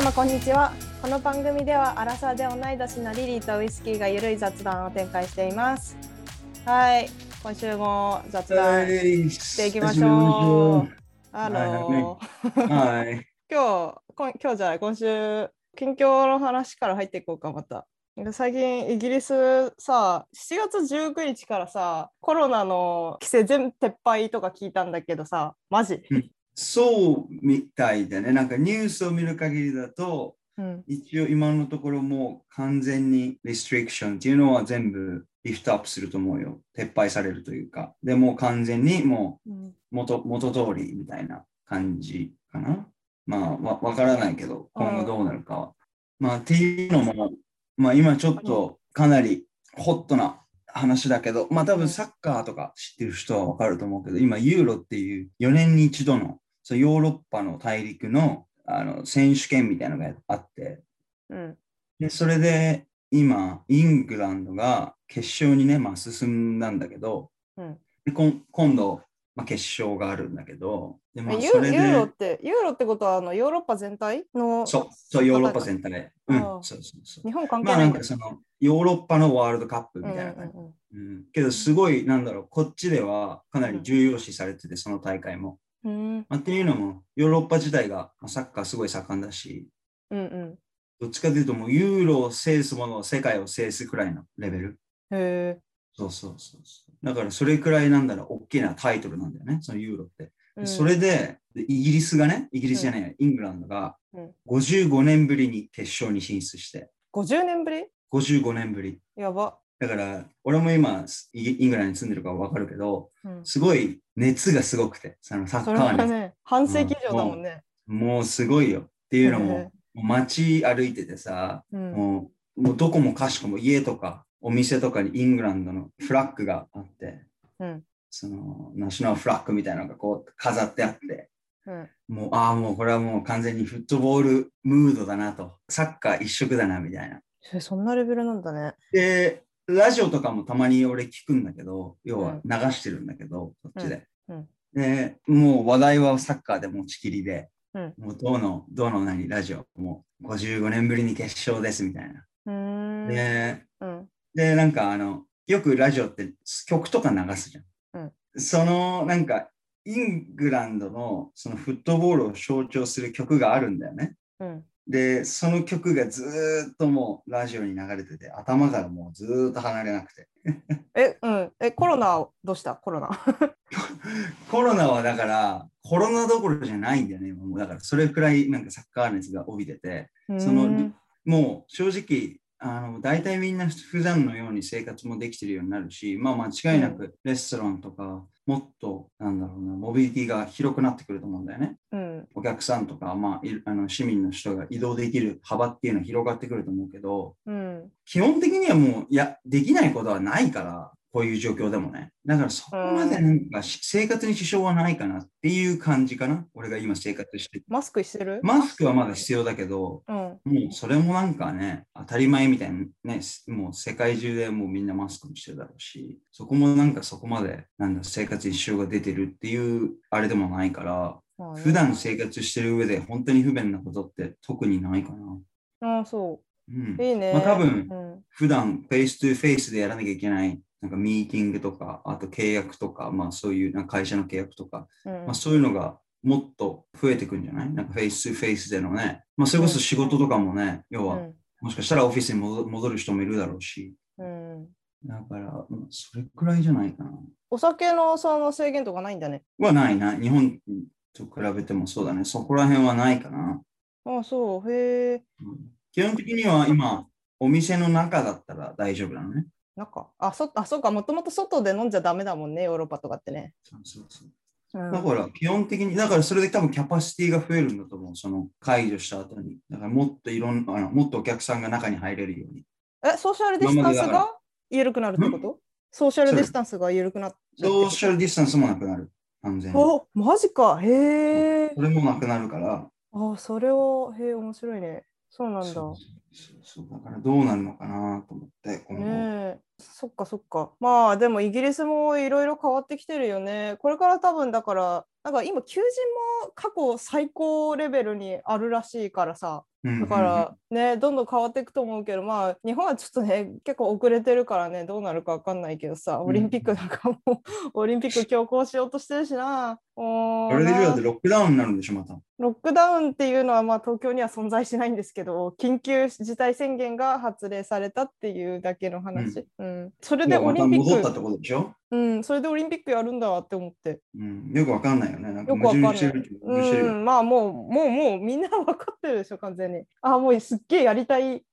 皆様こんにちは。この番組ではアラサーで同い年のリリーとウイスキーがゆるい雑談を展開しています。はい。今週も雑談していきましょう。あのーはい。今日こん今日じゃない今週近況の話から入っていこうかまた。最近イギリスさ7月19日からさコロナの規制全部撤廃とか聞いたんだけどさマジ、そうみたいだね。なんかニュースを見る限りだと、うん、一応今のところもう完全にリストリクションっていうのは全部リフトアップすると思うよ。撤廃されるというか。でもう完全にもうんう元元通りみたいな感じかな。まあわわからないけど、今後どうなるかは。まあっていうのも、まあ今ちょっとかなりホットな話だけど、まあ多分サッカーとか知ってる人はわかると思うけど、今ユーロっていう4年に一度のそうヨーロッパの大陸のあの選手権みたいなのがあって、うんでそれで今、イングランドが決勝にね、まあ、進んだんだけど、うんで今度、まあ、決勝があるんだけど、でそれユーロっで、てユーロってことはあのヨーロッパ全体の？そう、そう、ヨーロッパ全体で。うん、そうそうそう。日本関係まあなんかその、ヨーロッパのワールドカップみうんたいな感じ。うんうんうんけど、すごい、なんだろう、こっちではかなり重要視されてて、その大会も。うん。まあ、っていうのも、ヨーロッパ自体がまあサッカーすごい盛んだし、うんうん。どっちかというと、もうユーロを制すものを世界を制すくらいのレベル。へえそうそうそう。だからそれくらいなんだろう、大きなタイトルなんだよね、そのユーロって。うん。でそれでで、イギリスがね、イギリスじゃないや、イングランドがうん。55年ぶりに決勝に進出して、50年ぶり？55年ぶり。やば、だから、俺も今、イングランドに住んでるから分かるけど、うん、すごい熱がすごくて、そのサッカー熱、ね半世紀以上だもんね、もうすごいよ。っていうのも、もう街歩いててさ、うん。もうもうどこもかしこも家とかお店とかにイングランドのフラッグがあって、うん。そのナショナルフラッグみたいなのがこう飾ってあって、うん。もう、ああ、もうこれはもう完全にフットボールムードだなと、サッカー一色だなみたいな。えそんなレベルなんだね。で、ラジオとかもたまに俺聞くんだけど、要は流してるんだけど、こっちで。で、もう話題はサッカーで持ちきりで、うん。もうどの、どの何、ラジオもう55年ぶりに決勝ですみたいな。で、うん。で、なんかあの、よくラジオって曲とか流すじゃん。そのなんか、イングランドのそのフットボールを象徴する曲があるんだよね。うんで、その曲がずーっともうラジオに流れてて、頭からもうずーっと離れなくて。えうん。えコロナどうした？コロナ。コロナはだから、コロナどころじゃないんだよね。もうだから、それくらいなんかサッカー熱が帯びてて、そのもう正直、あの大体みんな普段のように生活もできてるようになるし、まあ間違いなくレストランとか、もっと、なんだろうな、モビリティが広くなってくると思うんだよね。うんお客さんとか、まあ、いあの市民の人が移動できる幅っていうのは広がってくると思うけど、うん基本的にはもう、いや、できないことはないから、こういう状況でもね。だからそこまでなんかし生活に支障はないかなっていう感じかな。俺が今生活してて。マスクしてる？マスクはまだ必要だけど、うんもうそれもなんかね、当たり前みたいにね、もう世界中でもうみんなマスクもしてるだろうし、そこもなんかそこまでなんだ生活に支障が出てるっていうあれでもないから、まあね普段生活してる上で本当に不便なことって特にないかな。あそうんういいね、まあ多分うん普段 face to face でやらなきゃいけないなんかミーティングとか、あと契約とか、まあそういうなんか会社の契約とか、うんまあそういうのがもっと増えてくんじゃない？なんかフェイスフェイスでのね、まあそれこそ仕事とかもね、要はうんもしかしたらオフィスに戻戻る人もいるだろうし、うんだからうんそれくらいじゃないかな。お酒のその制限とかないんだねはないな。日本と比べてもそうだね。そこら辺はないかな。あそうへえうん基本的には今、お店の中だったら大丈夫なのね。なんかあそあそうかもともと外で飲んじゃダメだもんねヨーロッパとかってね、そうそうそううんだから基本的に、だからそれで多分キャパシティが増えるんだと思う。その解除した後に。だからもっといろんあの、もっとお客さんが中に入れるように。えソーシャルディスタンスが緩くなるってこと？ソーシャルディスタンスが緩くなってソーシャルディスタンスもなくなる。完全に。おマジかへえそれもなくなるから。あそれをへえ面白いねそうなんだ。そうそうだからどうなるのかなと思って、今後。ねえ。そっかそっか。まあでもイギリスもいろいろ変わってきてるよね。これから多分だからなんか今求人も過去最高レベルにあるらしいからさだからね、どんどん変わっていくと思うけど、まあ、日本はちょっとね、結構遅れてるからね、どうなるか分かんないけどさ、オリンピックなんかも、うん、オリンピック強行しようとしてるしな。あれでだってロックダウンになるんでしょ、また。ロックダウンっていうのは、まあ、東京には存在しないんですけど、緊急事態宣言が発令されたっていうだけの話。うん。うん、それでオリンピック。戻ったってことでしょ？うん、それでオリンピックやるんだって思って。うん、よくわかんないよね。なんかよくわかんない。うん、まあもう、もう、もうみんな分かってるでしょ、完全に。あ、もうすっげえやりたい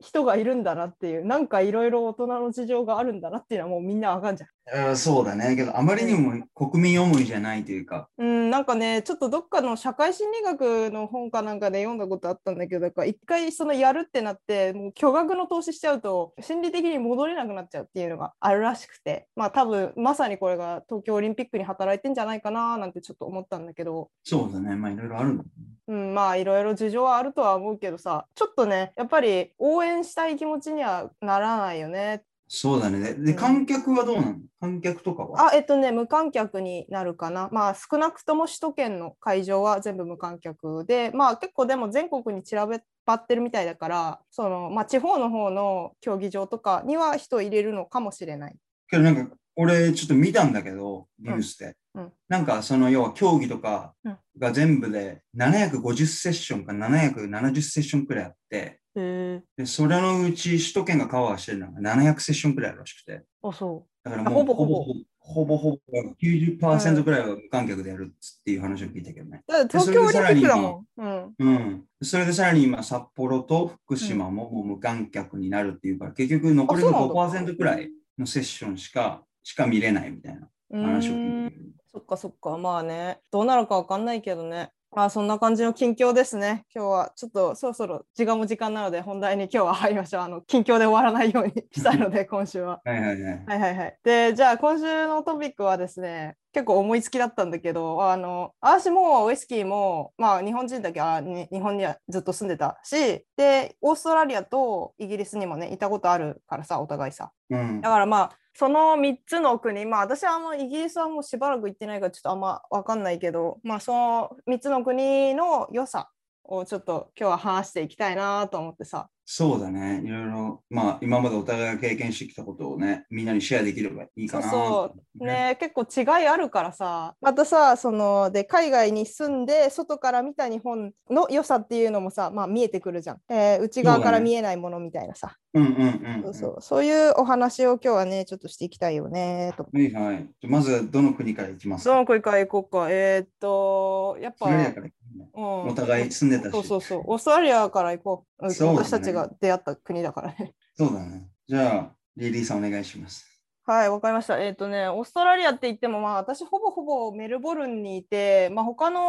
人がいるんだなっていう、なんかいろいろ大人の事情があるんだなっていうのはもうみんなわかんじゃん。あそうだね。けど、あまりにも国民思いじゃないというか。うん、なんかね、ちょっとどっかの社会心理学の本かなんかで読んだことあったんだけど、だから一回そのやるってなって、もう巨額の投資しちゃうと、心理的に戻れなくなっちゃうっていうのがあるらしくて、まあ多分まさにこれが東京オリンピックに働いてんじゃないかななんてちょっと思ったんだけど。そうだね。まあいろいろあるんだ、ね。うん、まあいろいろ事情はあるとは思うけどさ、ちょっとね、やっぱり応援したい気持ちにはならないよねそうだね。で、観客はどうなの？観客とかは？あ、えっとね、無観客になるかな。まあ、少なくとも首都圏の会場は全部無観客で、まあ、結構でも全国に散らばってるみたいだから、その、まあ、地方の方の競技場とかには人を入れるのかもしれない。けど、なんか、俺、ちょっと見たんだけど、ニュースで。うん、なんか、その、要は競技とかが全部で750セッションか770セッションくらいあって、でそれのうち首都圏がカバーしてるのが700セッションくらいらしくて。あ、そう。だからもうほぼほぼほぼほぼ90%ぐらいは無観客でやるっていう話を聞いたけどね。だ東京オリンピックだもん。うん、うん。それでさらに今、札幌と福島ももう無観客になるっていうから、結局残りの5%くらいのセッションしかしか見れないみたいな話を聞いてそっかそっか、まあね、どうなるかわかんないけどね。まあそんな感じの近況ですね。今日はちょっとそろそろ時間も時間なので本題に今日は入りましょう。あの近況で終わらないようにしたいので今週は。はいはいはい。はいはいはい。でじゃあ今週のトピックはですね結構思いつきだったんだけどあの私もウイスキーもまあ日本人だけは、ね、日本にはずっと住んでたしでオーストラリアとイギリスにもねいたことあるからさお互いさ。うん、だからまあその3つの国、まあ私はあのイギリスはもうしばらく行ってないからちょっとあんま分かんないけど、まあその3つの国の良さをちょっと今日は話していきたいなと思ってさ。そうだね。いろいろ、まあ今までお互いが経験してきたことをね、みんなにシェアできればいいかな。そうそう。ね、結構違いあるからさ、またさ、その、で、海外に住んで、外から見た日本の良さっていうのもさ、まあ見えてくるじゃん。えー、内側から見えないものみたいなさ。うんうんうん、そうそういうお話を今日はねちょっとしていきたいよねと。はいはい。まずどの国からいきますどの国から行こうか。えー、っとやっぱ、うん、お互い住んでたし。そうそうそう。オーストラリアから行こう。うね、私たちが出会った国だからね。そうだね。じゃあリリーさんお願いします。はい、わかりました。えっ、ー、とね、オーストラリアって言っても、まあ、私ほぼほぼメルボルンにいて、まあ、他の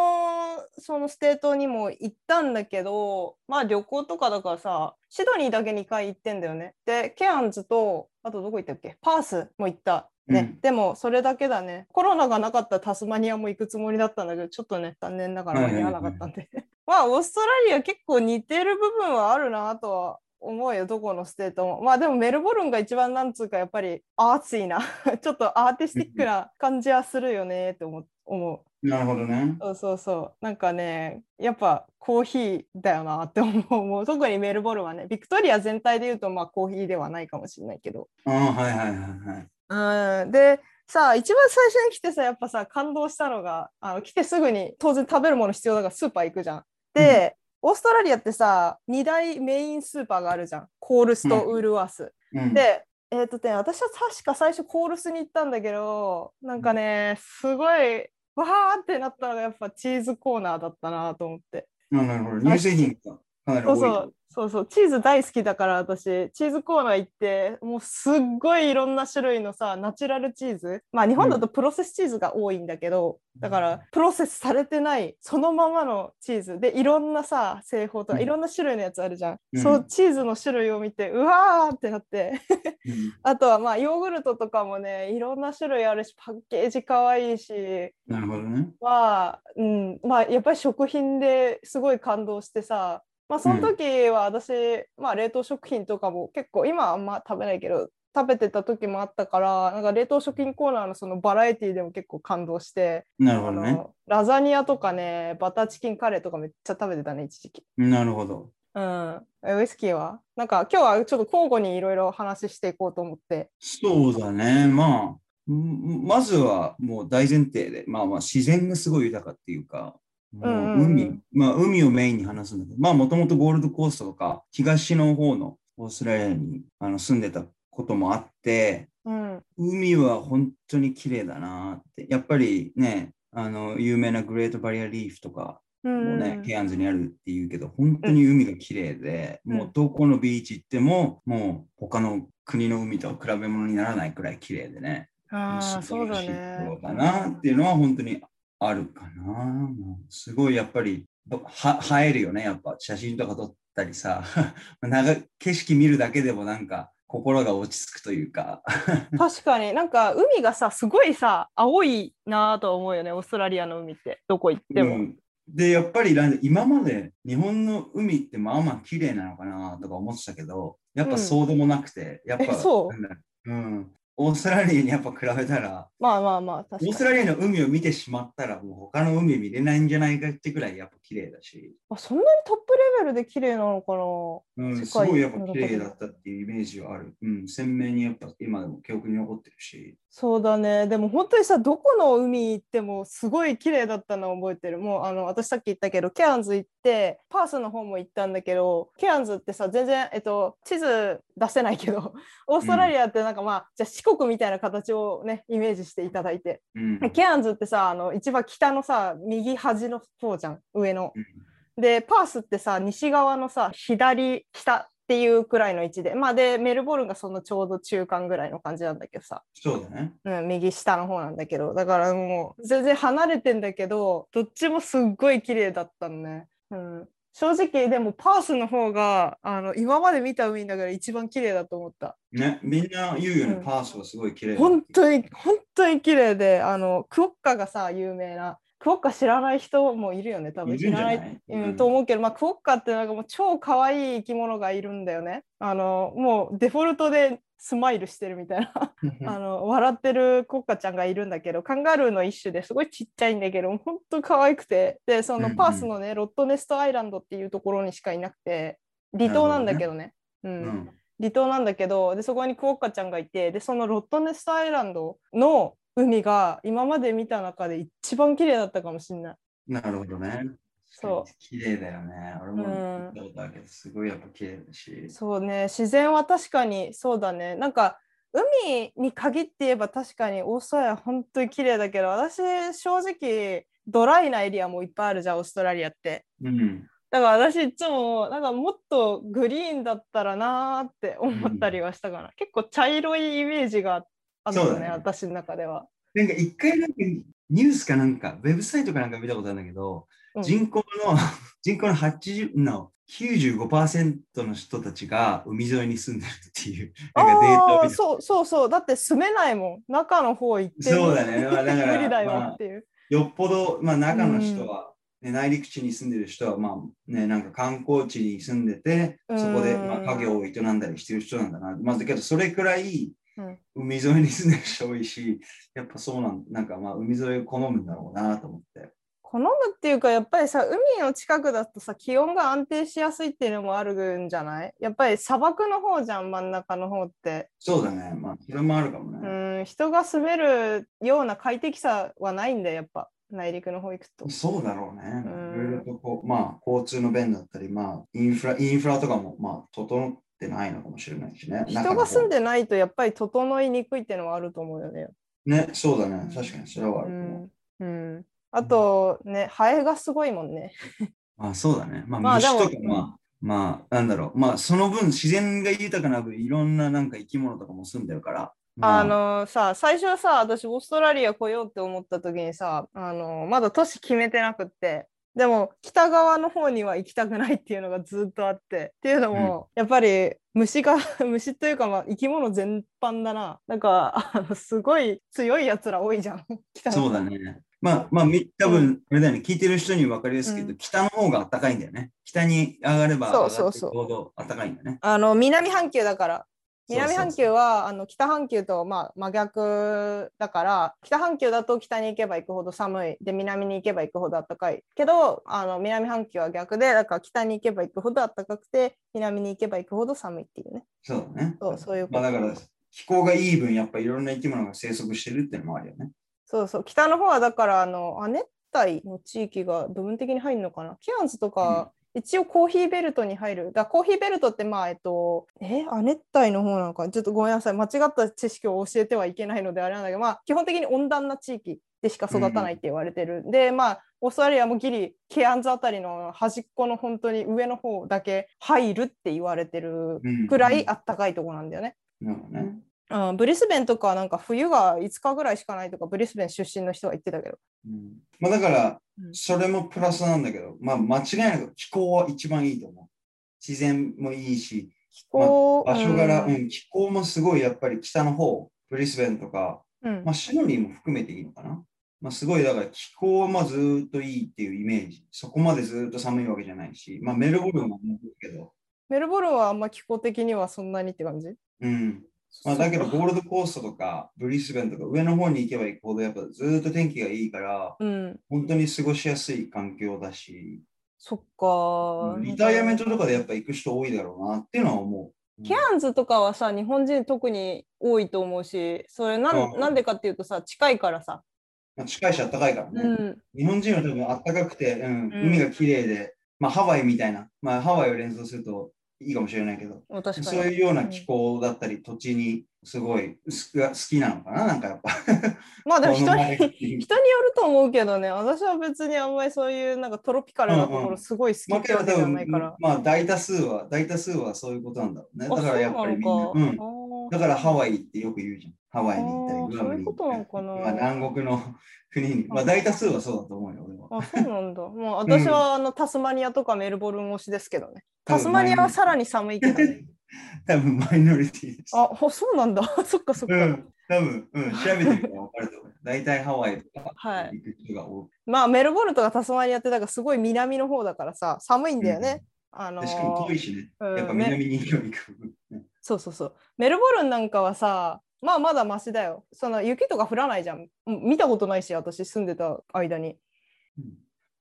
その state にも行ったんだけど、まあ、旅行とかだからさ、シドニーだけ2回行ってんだよね。で、ケアンズと、あとどこ行ったっけ？パースも行った。ね、うん、でもそれだけだね。コロナがなかったタスマニアも行くつもりだったんだけど、ちょっとね、残念ながら間に合わなかったんで。まあ、オーストラリア結構似てる部分はあるなとは思うよどこの state も。まあでもメルボルンが一番なんつうかやっぱりアーツィーな。ちょっとアーティスティックな感じはするよねって思う。なるほどね。そうそうそう。なんかねやっぱコーヒーだよなって思う。もう特にメルボルンはねビクトリア全体で言うとまあコーヒーではないかもしれないけど。あはいはいはいはいうん。でさあ一番最初に来てさやっぱさ感動したのがあの来てすぐに当然食べるもの必要だからスーパー行くじゃん。で、オーストラリアってさ2大メインスーパーがあるじゃん。コールスとウールワース、うん、でえっ、ー、とね私は確か最初コールスに行ったんだけどなんかねすごいわーってなったのがやっぱチーズコーナーだったなと思って。なるほど。乳製品がかなり多いそうそうそうそうチーズ大好きだから私。チーズコーナー行ってもうすっごいいろんな種類のさナチュラルチーズ。まあ日本だとプロセスチーズが多いんだけど、うん、だからプロセスされてないそのままのチーズ。でいろんなさ製法とかいろんな種類のやつあるじゃん、うん、そのチーズの種類を見てうわーってなって。あとはまあヨーグルトとかもねいろんな種類あるしパッケージかわいいし。なるほどね。まあ、うん。まあ、やっぱり食品ですごい感動してさまあ、その時は私、うん、まあ、冷凍食品とかも結構今はあんま食べないけど食べてた時もあったからなんか冷凍食品コーナーのそのバラエティーでも結構感動してなるほどね。ラザニアとかねバターチキンカレーとかめっちゃ食べてたね一時期。なるほど。うん、ウイスキーは？なんか今日はちょっと交互にいろいろ話していこうと思って。そうだね。まあ、まずはもう大前提で、まあまあ自然がすごい豊かっていうか、もう海、まあ海をメインに話すんだけど、まあもともとゴールドコーストとか東の方のオーストラリアにあの住んでたこともあって、うん、海は本当に綺麗だなって。やっぱりね、あの有名なグレートバリアリーフとかもね、ケアンズにあるっていうけど、本当に海が綺麗で、うん。もうどこのビーチ行っても、もう他の国の海とは比べ物にならないくらい綺麗でね。ああ、そうだね。だなっていうのは本当にあるかな。すごいやっぱりは映えるよね。やっぱ。写真とか撮ったりさ、なんか景色見るだけでもなんか心が落ち着くというか。確かに。なんか海がさすごいさ青いなと思うよねオーストラリアの海って。どこ行っても、うん。で、やっぱり今まで日本の海ってまあまあ綺麗なのかなとか思ってたけど、やっぱそうでもなくて、やっぱえそう？なんだろう。うん、オーストラリアにやっぱ比べたら、まあまあまあ確かに。オーストラリアの海を見てしまったら、もう他の海見れないんじゃないかってくらいやっぱ綺麗だし、あそんなにトップレベルで綺麗なのかな？うん、すごいやっぱ綺麗だったっていうイメージはある。うん、鮮明にやっぱ今でも記憶に残ってるし。そうだね。でも本当にさどこの海行ってもすごい綺麗だったのを覚えてる。もうあの私さっき言ったけどケアンズ行ってパースの方も行ったんだけどケアンズってさ全然、えっと、地図出せないけどオーストラリアってなんかまあ、じゃあ四国みたいな形をねイメージしていただいて。うん、ケアンズってさあの一番北のさ右端の方じゃん。上の。うんでパースってさ西側のさ左下っていうくらいの位置でまあでメルボルンがそのちょうど中間ぐらいの感じなんだけどさ、そうだね。うん、右下の方なんだけどだからもう全然離れてんだけどどっちもすっごい綺麗だったのね。うん正直でもパースの方があの今まで見た海の中で一番綺麗だと思った。ね、みんな言うよね、うんパースはすごい綺麗だ本当に本当に綺麗であのクオッカがさ有名なクオッカ知らない人もいるよね多分。知らない、うん。うんと思うけど、まあ、クオッカってなんかもう超可愛い生き物がいるんだよね。あのもうデフォルトでスマイルしてるみたいな。あの笑ってるクオッカちゃんがいるんだけどカンガルーの一種ですごいちっちゃいんだけど本当可愛くて。でそうんうん。のパースのね、ロットネストアイランドっていうところにしかいなくて離島なんだけどね。ううん。ん、離島なんだけどでそこにクオッカちゃんがいてでそのロットネストアイランドの海が今まで見た中で一番綺麗だったかもしれない。なるほどね。そう綺麗だよね。俺もうん行ったけど、すごいやっぱ綺麗だし。そうね自然は確かにそうだねなんか海に限って言えば確かにオーストラリア本当に綺麗だけど私正直ドライなエリアもいっぱいあるじゃんオーストラリアって。うん。だから私いつもなんかもっとグリーンだったらなーって思ったりはしたかな、結構茶色いイメージがあるのね。そうだね私の中では。なんか一回なんかニュースかなんか、ウェブサイトかなんか見たことあるんだけど、うん。人口の 人口の80の95%の人たちが海沿いに住んでるっていうなんかデータそうそうそう。だって住めないもん。中の方行ってそうだね。まあだから 無理だよまあっていう、よっぽど、まあ、中の人は、ね内陸地に住んでる人は、まあね、なんか観光地に住んでて、そこで、まあ、うん家業を営んだりしてる人なんだな。まあ、だけど、それくらいうん海沿いに住んでる人多いし、やっぱそうなんなんかまあ海沿いを好むんだろうなと思って。好むっていうかやっぱりさ海の近くだとさ気温が安定しやすいっていうのもあるんじゃない？やっぱり砂漠の方じゃん真ん中の方ってそうだね。まあ、それもあるかもうね。ん人が住めるような快適さはないんだよやっぱ内陸の方行くとそうだろうね。うんいろいろとこう、まあ、交通の便だったり、まあ、インフラ、インフラとかも、まあ、整ってないのかもしれないしね。人が住んででないとやっぱり整いにくいっていうのはあると思うよねね、そうだね。確かにそれはあうると思う。ん、うん、あとねハエがすごいもんねまあそうだね。まあ、まあ虫とか、まあ、まあ、なんだろう。まあ、その分、自然が豊かな分、いろんななんか生き物とかも住んでるから。まあのさ最初さ私オーストラリア来ようって思った時にさあのまだ都市決めてなくってでも北側の方には行きたくないっていうのがずっとあって。っていうのも、やっぱり虫が 虫というかまあ生き物全般だな。なんかあのすごい強いやつら多いじゃん。北の方。そうだね。まあ、まあ、み多分、あれだよね、聞いてる人に分かりやすいけど、うん。北の方が暖かいんだよね。北に上がれば上がっていくそうそう。そうほど暖かいんだね。あの南半球だから南半球はあの北半球とまあ真逆だから北半球だと北に行けば行くほど寒いで南に行けば行くほど暖かいけどあの南半球は逆でだから北に行けば行くほど暖かくて南に行けば行くほど寒いっていうね。そうだね。そうそういうまあだから気候がいい分やっぱいろんな生き物が生息してるっていうのもあるよね。そうそう。北の方はだからあの亜熱帯の地域が部分的に入るのかな。キアンズとか、一応コーヒーベルトに入る。だコーヒーベルトってまあえっと、え亜熱帯の方なのかちょっとごめんなさい。間違った知識を教えてはいけないのであれなんだけど、まあ基本的に温暖な地域でしか育たないって言われてる。うん、で、まあオーストラリアもギリケアンズあたりの端っこの本当に上の方だけ入るって言われてるくらいあったかいとこなんだよね。うんうんねうん、ブリスベンとかなんか冬が5日ぐらいしかないとかブリスベン出身の人が言ってたけど、うんまあ、だからそれもプラスなんだけど、まあ、間違いなく気候は一番いいと思う。自然もいいし気候、まあ、場所柄、うん、うん、気候もすごいやっぱり北の方ブリスベンとか、うん。まあ、シドニーも含めていいのかな、まあ、すごいだから気候はまあずっといいっていうイメージ。そこまでずっと寒いわけじゃないし、まあ、メルボルンは思うけど。メルボルンはあんま気候的にはそんなにって感じ？うんまあ、だけどゴールドコーストとかブリスベンとか上の方に行けば行くほどやっぱずっと天気がいいから、うん、本当に過ごしやすい環境だし、そっか。リタイアメントとかでやっぱ行く人多いだろうなっていうのは思う。ケアンズとかはさ、日本人特に多いと思うし、それなん,、なんでかっていうとさ、近いからさ。まあ、近いし暖かいからね、うん。日本人は多分暖かくて、うん、海が綺麗で、まあハワイみたいな、まあハワイを連想するといいかもしれないけど、そういうような気候だったり、土地にすごい好きなのかな、なんかやっぱ。まあでも人に 人によると思うけどね、私は別にあんまりそういうなんかトロピカルなところすごい好きってわけじゃないから。まあ大多数は、大多数はそういうことなんだろうね。だからやっぱりみんな。うん、だからハワイってよく言うじゃん。ハワイに行ったり、そういうことなのかな。まあ、南国の 国に、まあ大多数はそうだと思うよ、俺は。あ、そうなんだ。まあ私はあのタスマニアとかメルボルン推しですけどね。タスマニアはさらに寒いけどね。多分マイノリティです。あ、そうなんだ。そっかそっか。うん、多分、うん、調べてみたら分かると思う。大体ハワイとか行く人が多い。はい、まあメルボルンとかタスマニアってだからすごい南の方だからさ、寒いんだよね。うん、あのー、しかも遠いしね。やっぱ南に行く。うん、そうそうそう。メルボルンなんかはさ、まあまだマシだよ。その雪とか降らないじゃん。見たことないし、私住んでた間に。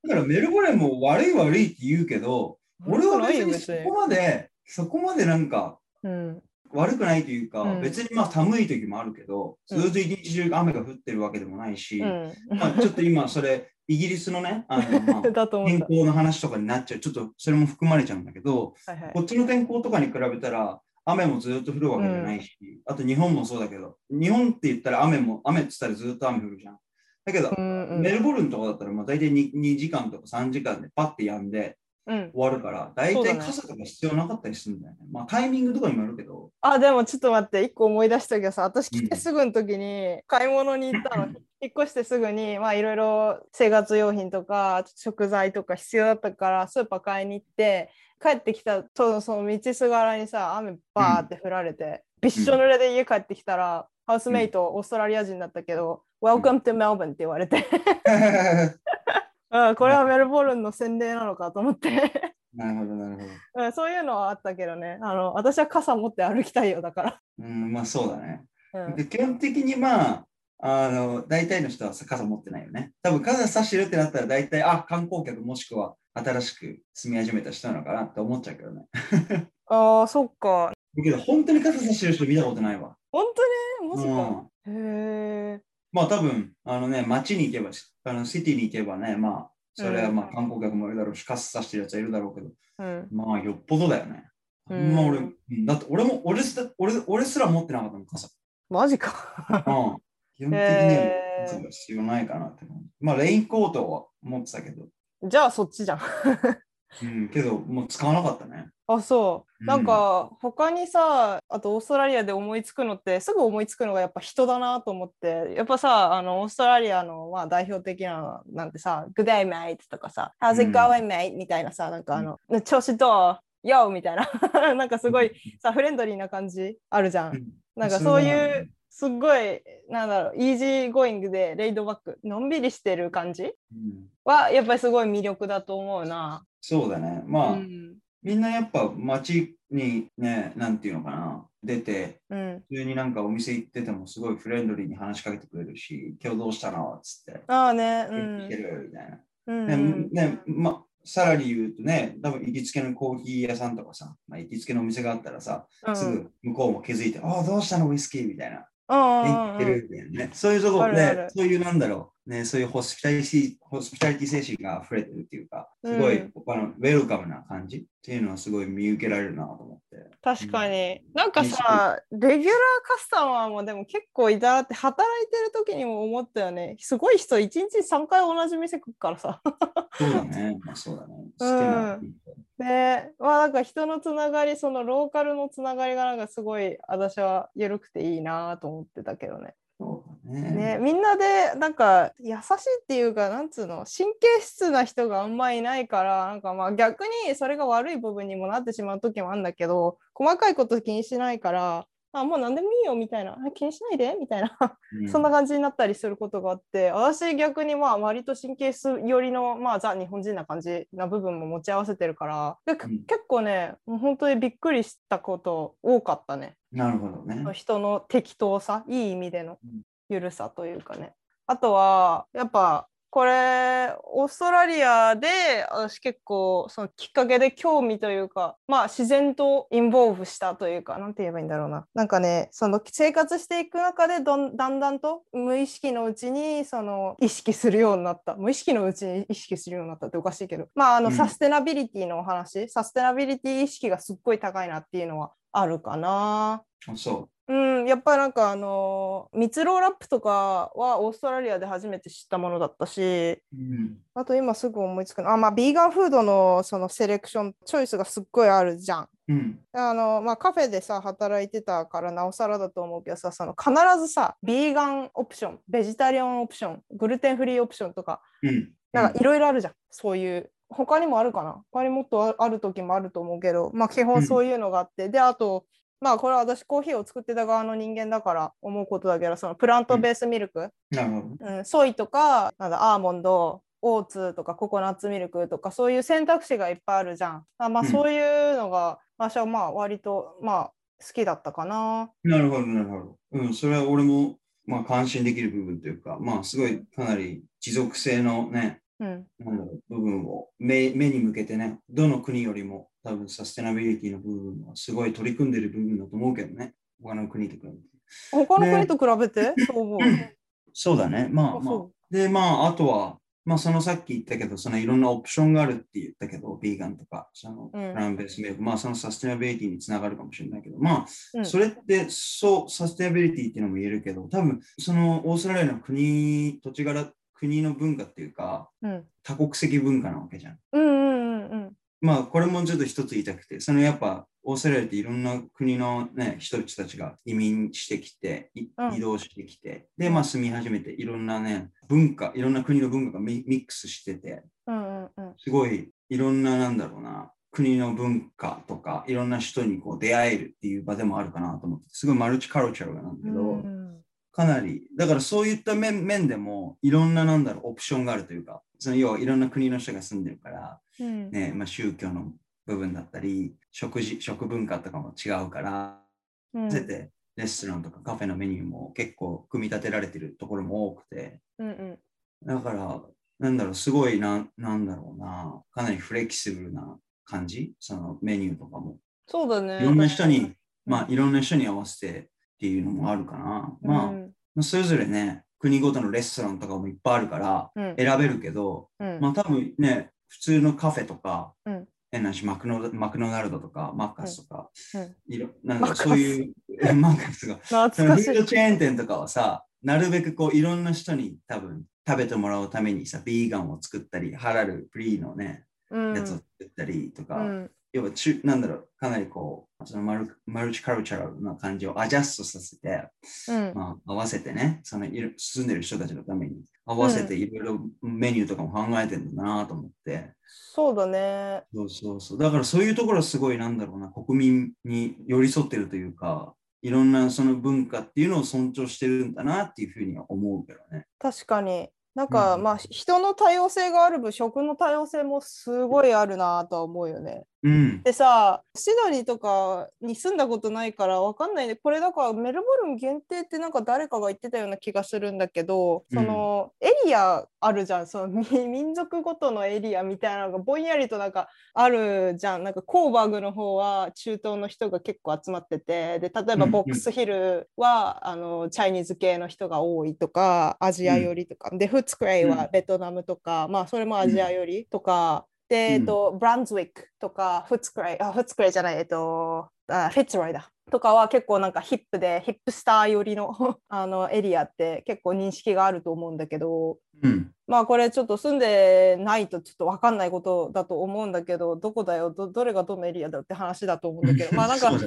だからメルボルンも悪い悪いって言うけど、俺は別にそこまで、そこまでなんか、悪くないというか、うん、別にまあ寒い時もあるけど、ずっと一日中雨が降ってるわけでもないし、うん、まあ、ちょっと今それ、イギリスのね、あの まあ、天候の話とかになっちゃう、ちょっとそれも含まれちゃうんだけど、はいはい、こっちの天候とかに比べたら、雨もずっと降るわけじゃないし、うん、あと日本もそうだけど、日本って言ったら雨も、雨って言ったらずっと雨降るじゃん。だけど、うんうん、メルボルンとかだったら、まあ、大体 2, 2時間とか3時間でパッてやんで、終わるから、大体傘とか必要なかったりするんだよね。ねまあタイミングとかにもよるけど。あ、でもちょっと待って、一個思い出したけどさ、私来てすぐの時に買い物に行ったの。引っ越してすぐに、まあいろいろ生活用品とか食材とか必要だったからスーパー買いに行って、帰ってきたとその道すがらにさ、雨バーって降られて、うん、びっしょ濡れで家帰ってきたら、ハウスメイト、オーストラリア人だったけど、Welcome to Melbourne って言われて うん、これはメルボルンの洗礼なのかと思ってなるほど、なるほど。うん、そういうのはあったけどね、あの私は傘持って歩きたいよ、だから。うん、まあそうだね。うん、で基本的にまあ、あの大体の人は傘持ってないよね。多分傘差してるってなったら大体、あ、観光客もしくは新しく住み始めた人なのかなって思っちゃうけどね。ああ、そっか。だけど本当に傘差してる人見たことないわ。本当に？マジか。うん、へえ。まあ多分、あのね、街に行けば、あのシティに行けばね、まあ、それはまあ観光客もいるだろうし、カスさしてるやつはいるだろうけど、うん、まあよっぽどだよね。うん、まあ俺、だって俺も俺す俺俺すら持ってなかったの、傘。マジか。うん。基本的には必要ないかなって。まあレインコートは持ってたけど。じゃあそっちじゃん。うん、けどもう使わなかったね。あそう、なんか他にさあとオーストラリアで思いつくのってすぐ思いつくのがやっぱ人だなと思ってやっぱさあのオーストラリアの、まあ、代表的ななんてさ「Good day mate」とかさ「How's it going mate?、みたいなさなんかあの、うん、調子どう ?Yo! みたいな なんかすごいさフレンドリーな感じあるじゃん。なんかそういうすっごいなんだろう easy going で laid back のんびりしてる感じ、はやっぱりすごい魅力だと思うな。そうだね。まあ、うんみんなやっぱ街にね、なんていうのかな、出て、うん。普通になんかお店行っててもすごいフレンドリーに話しかけてくれるし、今日どうしたの？っつって、ああね。う元気してん。るみたいな。うんねうん。ねま、さらに言うとね、多分行きつけのコーヒー屋さんとかさ、まあ、行きつけのお店があったらさ、うんすぐ向こうも気づいて、ああ、どうしたの？ウイスキー？みたいな。うんうん元気してるみたいなね。そういうところであるある、そういうなんだろう、ね、そういうホスピタリティ、ホスピタリティ精神が溢れてるっていうか、すごい、うんあのウェルカムな感じ？っていうのはすごい見受けられるなと思って。確かに。なんかさ、レギュラーカスタマーもでも結構いたなって働いてる時にも思ったよね。すごい人、1日3回同じ店来るからさ。そうだね。まあそうだね。で、まあなんか人のつながり、そのローカルのつながりがなんかすごい私は緩くていいなと思ってたけどね。ね、ね。みんなでなんか優しいっていうかなんつうの神経質な人があんまいないからなんかまあ逆にそれが悪い部分にもなってしまう時もあるんだけど細かいこと気にしないからあもう何でもいいよみたいな。あ気にしないで？みたいな。うそんな感じになったりすることがあって。私逆にまあ割と神経質寄りのまあザ日本人な感じな部分も持ち合わせてるから。でうん。結構ねもう本当にびっくりしたこと多かったね。なるほどね。人の適当さいい意味でのうん。ゆるさというかね。あとはやっぱこれオーストラリアで私結構そのきっかけで興味というかまあ自然とインボーブしたというかなんて言えばいいんだろうな。なんかねその生活していく中でどんだんだんと無意識のうちにその意識するようになった。無意識のうちに意識するようになったっておかしいけど。まああの、うん。サステナビリティのお話。サステナビリティ意識がすっごい高いなっていうのはあるかな。あそうん、やっぱりなんかあの蜜ろうラップとかはオーストラリアで初めて知ったものだったしう。うん。あと今すぐ思いつくのあまあビーガンフードのそのセレクションチョイスがすっごいあるじゃん。うん。あのまあ、カフェでさ働いてたからなおさらだと思うけどさその必ずさビーガンオプションベジタリアンオプショングルテンフリーオプションとかうん。なんかいろいろあるじゃん、そういう。他にもあるかな他にもっとあある時もあると思うけど、まあ基本そういうのがあって、で、あと、まあこれは私コーヒーを作ってた側の人間だから思うことだけど、そのプラントベースミルク、なるほど。うんソイとか、なんだ、アーモンド、オーツとかココナッツミルクとかそういう選択肢がいっぱいあるじゃん。あまあうんそういうのが、私はまあ割とまあ好きだったかな。なるほど、なるほど。うん、それは俺も、まあ、関心できる部分というか、まあ、すごいかなり持続性のね、うん。部分を目目に向けてね、どの国よりも多分サステナビリティの部分はすごい取り組んでる部分だと思うけどね、他の国と比べて。他の国と比べて、そう思う。そうだね。まあまあそ。で、まあ、あとは、まあ、そのさっき言ったけど、そのいろんなオプションがあるって言ったけど、ビーガンとか、そのプうんランベースメイク、まあ、そのサステナビリティにつながるかもしれないけど、まあ、うんそれって、そう、サステナビリティっていうのも言えるけど、多分、そのオーストラリアの国、土地柄、国の文化っていうか、うん。多国籍文化なわけじゃん。うんうんうんうん。まあ、これもちょっと一つ言いたくて、そのやっぱ、オーストラリアっていろんな国のね、人たちが移民してきて、いうん移動してきて、で、まあ住み始めて、いろんなね、文化、いろんな国の文化がミミックスしてて、うんうんうん。すごいいろんな、なんだろうな、国の文化とか、いろんな人にこう出会えるっていう場でもあるかなと思って、すごいマルチカルチャルなんだけど、うんかなり、だからそういった面面でも、いろんな、なんだろう、オプションがあるというか、その要はいろんな国の人が住んでるから、うん。ねまあ、宗教の部分だったり、食事、食文化とかも違うから、うん。せてレストランとかカフェのメニューも結構組み立てられてるところも多くて、うんうん。だから、なんだろう、すごいな、なんだろうな、かなりフレキシブルな感じ、そのメニューとかも。そうだね。いろんな人に、うんまあ、いろんな人に合わせてっていうのもあるかな。まあ、うん。まあそれぞれね、国ごとのレストランとかもいっぱいあるから、うん。選べるけど、うん。まあ多分ね、普通のカフェとか、うん。変なしマクノマクドナルドとか、マッカスとか、なんかそういう、マッカスが、フードチェーン店とかはさ、なるべくこういろんな人に多分食べてもらうためにさ、ビーガンを作ったり、ハラル、フリーのね、うん。やつを作ったりとか、うん要はちゅ、なんだろう、かなりこう、そのマルマルチカルチャルな感じをアジャストさせて、うんまあ、合わせてね、そのいる住んでる人たちのために合わせていろいろメニューとかも考えてるんだなと思って、そうだね。そうそうそう。だからそういうところはすごいなんだろうな、国民に寄り添ってるというか、いろんなその文化っていうのを尊重してるんだなっていうふうには思うけどね。確かに。なんか、うんまあ人の多様性がある分食の多様性もすごいあるなとは思うよね。うん。でさシドニーとかに住んだことないからわかんない。ねこれだからメルボルン限定ってなんか誰かが言ってたような気がするんだけど、うん。そのエリアあるじゃん。そのみ民族ごとのエリアみたいなのがぼんやりとなんかあるじゃん。なんかコーバーグの方は中東の人が結構集まってて。で例えばうんうん。ボックスヒルは、あのチャイニーズ系の人が多いとかアジア寄りとか、でフッツクレイはベトナムとか、まあそれもアジア寄りとか。で、えっと、ブランズウィックとか、フッツクレイ、あ、フッツクレイじゃない、えっと、あフィッツロイだ。とかは結構なんかヒップで、ヒップスター寄りの あのエリアって結構認識があると思うんだけど、うん。まあこれちょっと住んでないとちょっと分かんないことだと思うんだけど、どこだよ、どどれがどのエリアだって話だと思うんだけど、まあなんかそうだ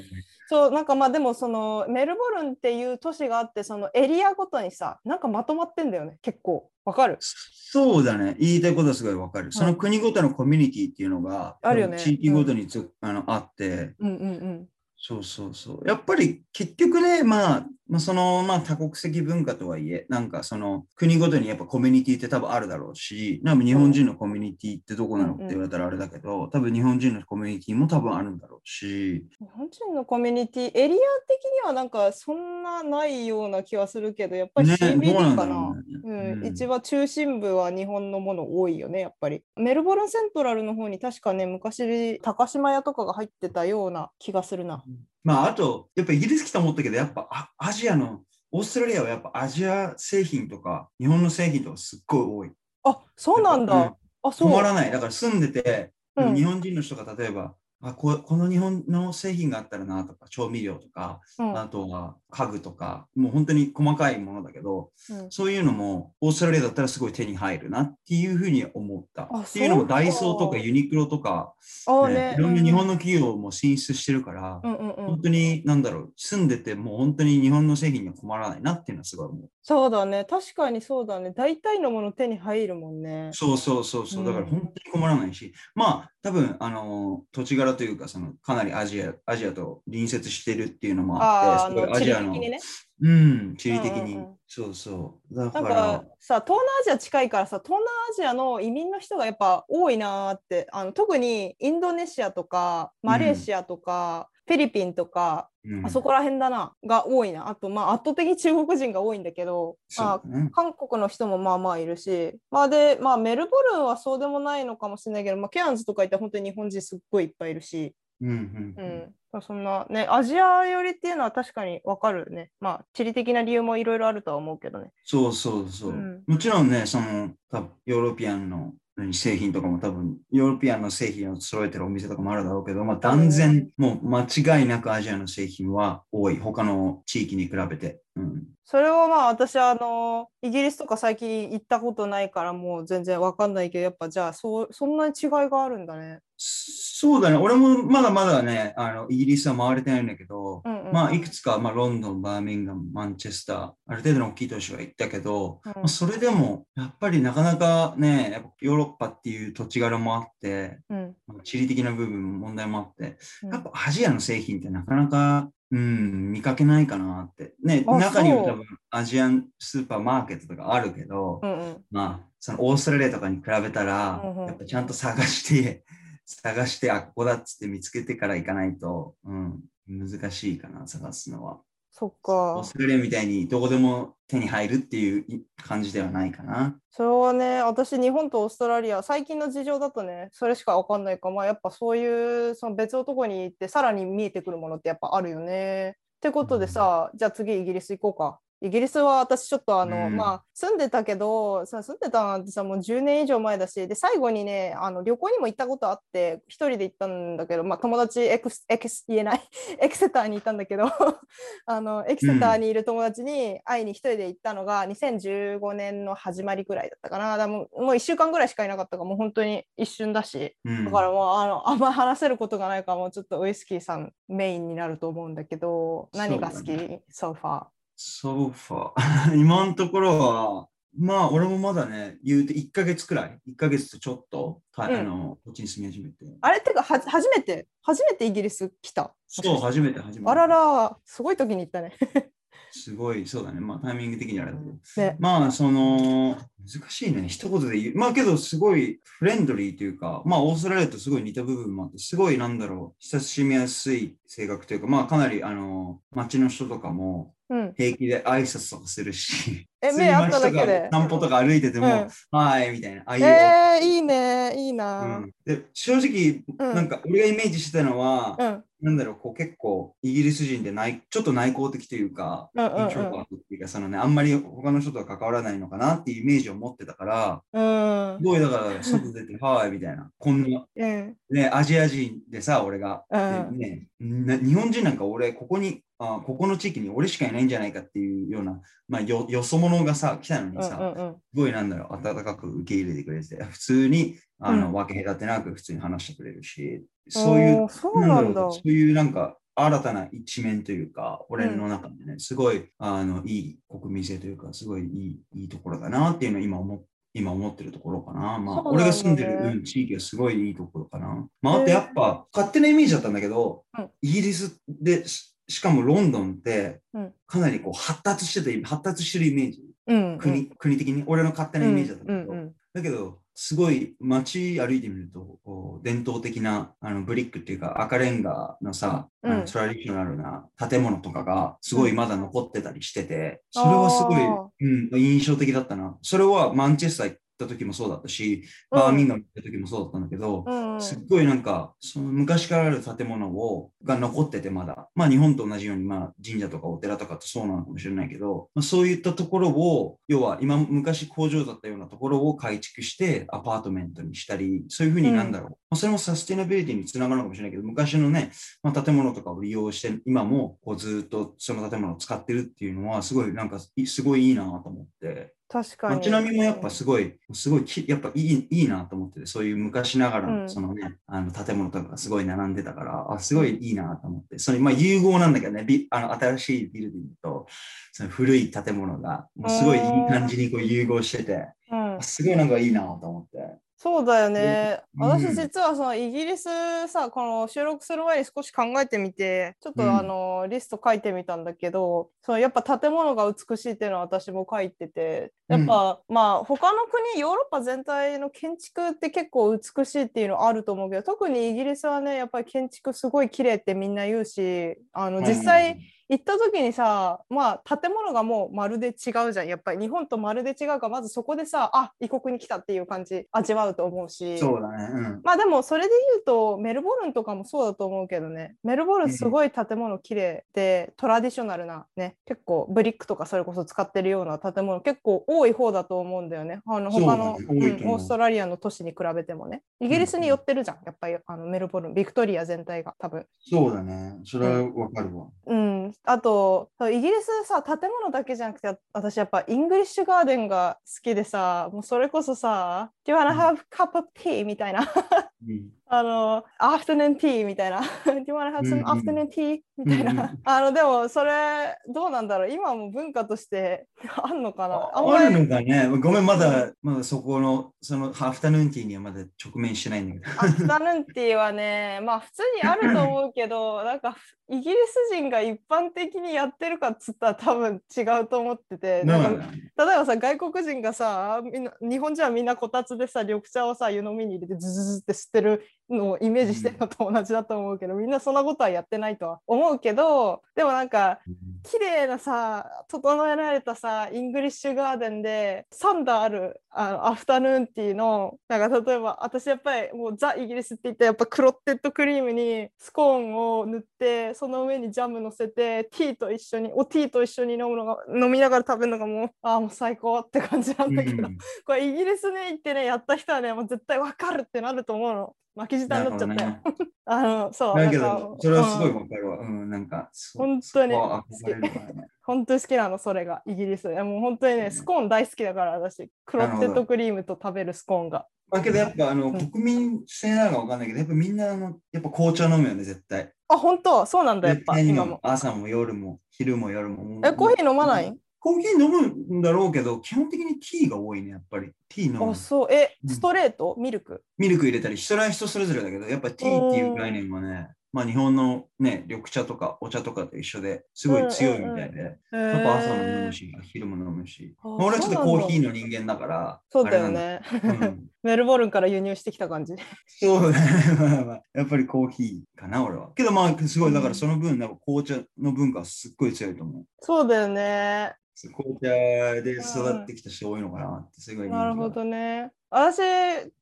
ね。なんかまあでもそのメルボルンっていう都市があってそのエリアごとにさなんかまとまってんだよね結構。わかる？そうだね。言いたいことはすごいわかる。その国ごとのコミュニティっていうのが、あるよね。地域ごとにつ、あのあって、うんうんうんそうそうそう。やっぱり結局ね、まあ、まあ、その、まあ、多国籍文化とはいえ、なんかその国ごとにやっぱコミュニティって多分あるだろうし、なんか日本人のコミュニティってどこなのって言われたらあれだけど、多分日本人のコミュニティも多分あるんだろうし、日本人のコミュニティエリア的にはなんかそんなないような気はするけどやっぱりね、CBD どうなんかな。だろうね。うん、うん。一番中心部は日本のもの多いよねやっぱり。メルボルンセントラルの方に確かね昔高島屋とかが入ってたような気がするなまあ、あと、やっぱイギリス来た思ったけど、やっぱあアジアの、オーストラリアはやっぱアジア製品とか、日本の製品とかすっごい多い。あそうなんだ、うんあそう止まらない。だから住んでて、うん日本人の人が例えば、あここの日本の製品があったらなとか、調味料とか、うん。あとは家具とか、もう本当に細かいものだけど、うん。そういうのもオーストラリアだったらすごい手に入るなっていうふうに思った。あっていうのもダイソーとかユニクロとか、ねあねいろんな日本の企業も進出してるから、うんうんうん。本当に、なんだろう、住んでてもう本当に日本の製品には困らないなっていうのはすごい思う。そうだね。確かにそうだね。大体のもの手に入るもんね。そうそうそうそう、だからうん。本当に困らないし、まあ多分、あの、土地柄というか、そのかなりアジア、アジアと隣接してるっていうのもあって、アジアの、ね。うん、地理的に、うんうんうん。そうそう。だなからんか、さ東南アジア近いからさ東南アジアの移民の人がやっぱ多いなーってあの特にインドネシアとかマレーシアとか、フィリピンとか、うん、あそこら辺だなが多いなあとまあ圧倒的に中国人が多いんだけど、まあ。韓国の人もまあまあいるし、まあで、まあメルボルンはそうでもないのかもしれないけど、まあケアンズとか行ったら本当に日本人すっごいいっぱいいるし、うんうんううんん、まあそんなね、アジア寄りっていうのは確かにわかるね。まあ地理的な理由もいろいろあるとは思うけどね。そうそうそう。うんもちろんね、そのヨーロピアンの何製品とかも多分ヨーロピアンの製品を揃えてるお店とかもあるだろうけど、まあ、断然もう間違いなくアジアの製品は多い。他の地域に比べて。うん、それはまあ私あのイギリスとか最近行ったことないからもう全然わかんないけどやっぱじゃあそうそんなに違いがあるんだね。そうだね。俺もまだまだね、あのイギリスは回れてないんだけど、うんうん。まあいくつか、まあ、ロンドン、バーミンガム、マンチェスター、ある程度の大きい都市は行ったけど、うん。まあ、それでもやっぱりなかなかね、ヨーロッパっていう土地柄もあって、うん。まあ地理的な部分も問題もあって、うん。やっぱアジアの製品ってなかなか、うん、見かけないかなって。ね、あ中には多分アジアンスーパーマーケットとかあるけど、うんうんまあ、そのオーストラリアとかに比べたら、うんうんやっぱちゃんと探して、探して、あ、ここだっつって見つけてから行かないと、うん、難しいかな、探すのは。そっオーかストラリアみたいにどこでも手に入るっていう感じではないかな。それはね私日本とオーストラリア最近の事情だとねそれしかわかんないからまあやっぱそういうその別のとこに行ってさらに見えてくるものってやっぱあるよね。ってことでさ、じゃあ次イギリス行こうか。イギリスは私ちょっとあの、うん。まあ住んでたけどさ住んでたなんてさもう10年以上前だしで最後にねあの旅行にも行ったことあって一人で行ったんだけど、まあ、友達エクスエクス言えない。エクセターに行ったんだけど あのエクセターにいる友達に会いに一人で行ったのが2015年の始まりぐらいだったかな。だもうもう1週間ぐらいしかいなかったからもう本当に一瞬だし。うん、だからもうあのあんま話せることがないからもうちょっとウイスキーさんメインになると思うんだけど何が好き？ソファーソファー。今のところは、まあ、俺もまだね、言うて1ヶ月くらい、1ヶ月とちょっと、たうんあの、こっちに住み始めて。あれ？ってかは初めて？初めてイギリス来た？そう、初めて、初めて。あららすごい時に行ったね すごい、そうだね。まあタイミング的にあれだけど。ね、まあその、難しいね。一言で言う。まあけどすごいフレンドリーというか、まあオーストラリアとすごい似た部分もあって、すごいなんだろう、親しみやすい性格というか、まあかなりあの、街の人とかも、平気で挨拶とかするし、え、目あっただけで。散歩とか歩いてても、うん、はいみたいな。ああいうえー、いいね、いいな、うん、で。正直、なんか俺がイメージしてたのは、うん、なんだろう、こう結構イギリス人でないちょっと内向的というか、うんうんうん、っていうか、そのね、あんまり他の人とは関わらないのかなっていうイメージを持ってたから、うん、すごいだから外出て、はいみたいな。こんな、うん、ね、アジア人でさ、俺が、うん。ね、日本人なんか俺、ここにあここの地域に俺しかいないんじゃないかっていうような、まあ、よよそ者がさ来たのにさ、うんうんうん、すごいなんだろう温かく受け入れてくれて普通にあの、うん、分け隔てなく普通に話してくれるしそういうそうなんだ。そういうなんか新たな一面というか、俺の中でね、すごいあのいい国民性というか、すごいいいいいところだなっていうのを今思今思ってるところかな。まあ、俺が住んでる、うん、地域はすごいいいところかな。まあ、あとやっぱ、勝手なイメージだったんだけど、イギリスでしかもロンドンってかなりこう発達してて発達してるイメージ、うん国国的に俺の勝手なイメージだったけど、うんうん、だけどすごい街歩いてみると伝統的なあのブリックっていうか赤レンガのさ、うん、あのトラディショナルな建物とかがすごいまだ残ってたりしてて、それはすごい、うん、印象的だったな。それはマンチェスターった時もそうだったし、バーミンガム行った時もそうだったんだけど、うん、すっごいなんか、その昔からある建物をが残っててまだ、まあ日本と同じように、まあ神社とかお寺とかってそうなのかもしれないけど、まあ、そういったところを、要は今昔工場だったようなところを改築してアパートメントにしたり、そういうふうになんだろう。うん、まあ、それもサスティナビリティにつながるのかもしれないけど、昔のね、まあ、建物とかを利用して、今もこうずっとその建物を使ってるっていうのは、すごいなんか、すごいいいなと思って。確かに。街並みもやっぱすごい、すごいき、やっぱいいいいなと思ってて、そういう昔ながらのそのね、うん、あの建物とかがすごい並んでたから、あ、すごいいいなと思って、それ、まあ融合なんだけどね、ビあの新しいビルディングと、その古い建物が、もうすごいいい感じにこう融合してて、うん、すごいなんかいいなと思って。そうだよね。私実はそのイギリスさ、この収録する前に少し考えてみて、ちょっとあの、うん、リスト書いてみたんだけど、そのやっぱ建物が美しいっていうのは私も書いてて、やっぱ、うん、まあ他の国、ヨーロッパ全体の建築って結構美しいっていうのあると思うけど、特にイギリスはね、やっぱり建築すごい綺麗ってみんな言うし、あの実際、うん行った時にさまあ建物がもうまるで違うじゃん。やっぱり日本とまるで違うからまずそこでさあ異国に来たっていう感じ味わうと思うし。そうだね、うん、まあでもそれで言うとメルボルンとかもそうだと思うけどね。メルボルンすごい建物綺麗で、トラディショナルなね結構ブリックとかそれこそ使ってるような建物結構多い方だと思うんだよね。あの他の、ね。う。ん、オーストラリアの都市に比べてもね。イギリスに寄ってるじゃん、やっぱり。あのメルボルン。ビクトリア全体が多分。そうだね。それはわかるわ。うんあとイギリスさ建物だけじゃなくて私やっぱイングリッシュガーデンが好きでさもうそれこそさ「Do you wanna have cup of tea?、みたいな あの、アフタヌーンティーみたいな。Do you wanna have some afternoon tea? みたいな。あの、でも、それ、どうなんだろう？今も文化として あんのかな？ああるのかねごめん、まだ、まだそこの、そのアフタヌーンティーにはまだ直面してないんだけど。アフタヌーンティーはね、まあ普通にあると思うけど、なんか、イギリス人が一般的にやってるかっつったら多分違うと思ってて、なんか例えばさ、外国人がさ、みんな日本人はみんなこたつでさ、緑茶をさ、湯飲みに入れてズズズって吸ってるのをイメージしてるのと同じだと思うけど、みんなそんなことはやってないとは思うけどでもなんか綺麗なさ整えられたさイングリッシュガーデンで3段あるあのアフタヌーンティーのなんか例えば私やっぱりもうザ・イギリスって言ったらやっぱクロッテッドクリームにスコーンを塗ってその上にジャム乗せてティーと一緒におティーと一緒に飲むのが飲みながら食べるのがもうああもう最高って感じなんだけど、うん、これイギリスね行ってねやった人はねもう絶対わかるってなると思うの。巻き舌になっちゃったよ。ね、あのそうだけどそれはすごいわかるわ。うん、なんか本当に好き。本当に 好きなのそれがイギリス。もう本当にね、スコーン大好きだから私クロッテッドクリームと食べるスコーンが。だけどやっぱあの、うん、国民性なのかわかんないけどやっぱみんなあのやっぱ紅茶飲むよね絶対。あ本当そうなんだやっぱ今も。朝も夜も昼も夜も。えコーヒー飲まない？コーヒー飲むんだろうけど、基本的にティーが多いね、やっぱり。ティー飲む。あ、そう。え、ストレート、ミルク？ミルク入れたり、人ら人それぞれだけど、やっぱティーっていう概念はね、まあ日本のね、緑茶とかお茶とかと一緒ですごい強いみたいで、うんうんうん、やっぱ朝も飲むし、昼も飲むし。俺はちょっとコーヒーの人間だから。そうだよね。うん、メルボルンから輸入してきた感じ。そうね。やっぱりコーヒーかな、俺は。けどまあ、すごい、だからその分、なんか紅茶の文化はすっごい強いと思う。そうだよね。紅茶で育ってきた人多いのかなってすごいなるほどね。私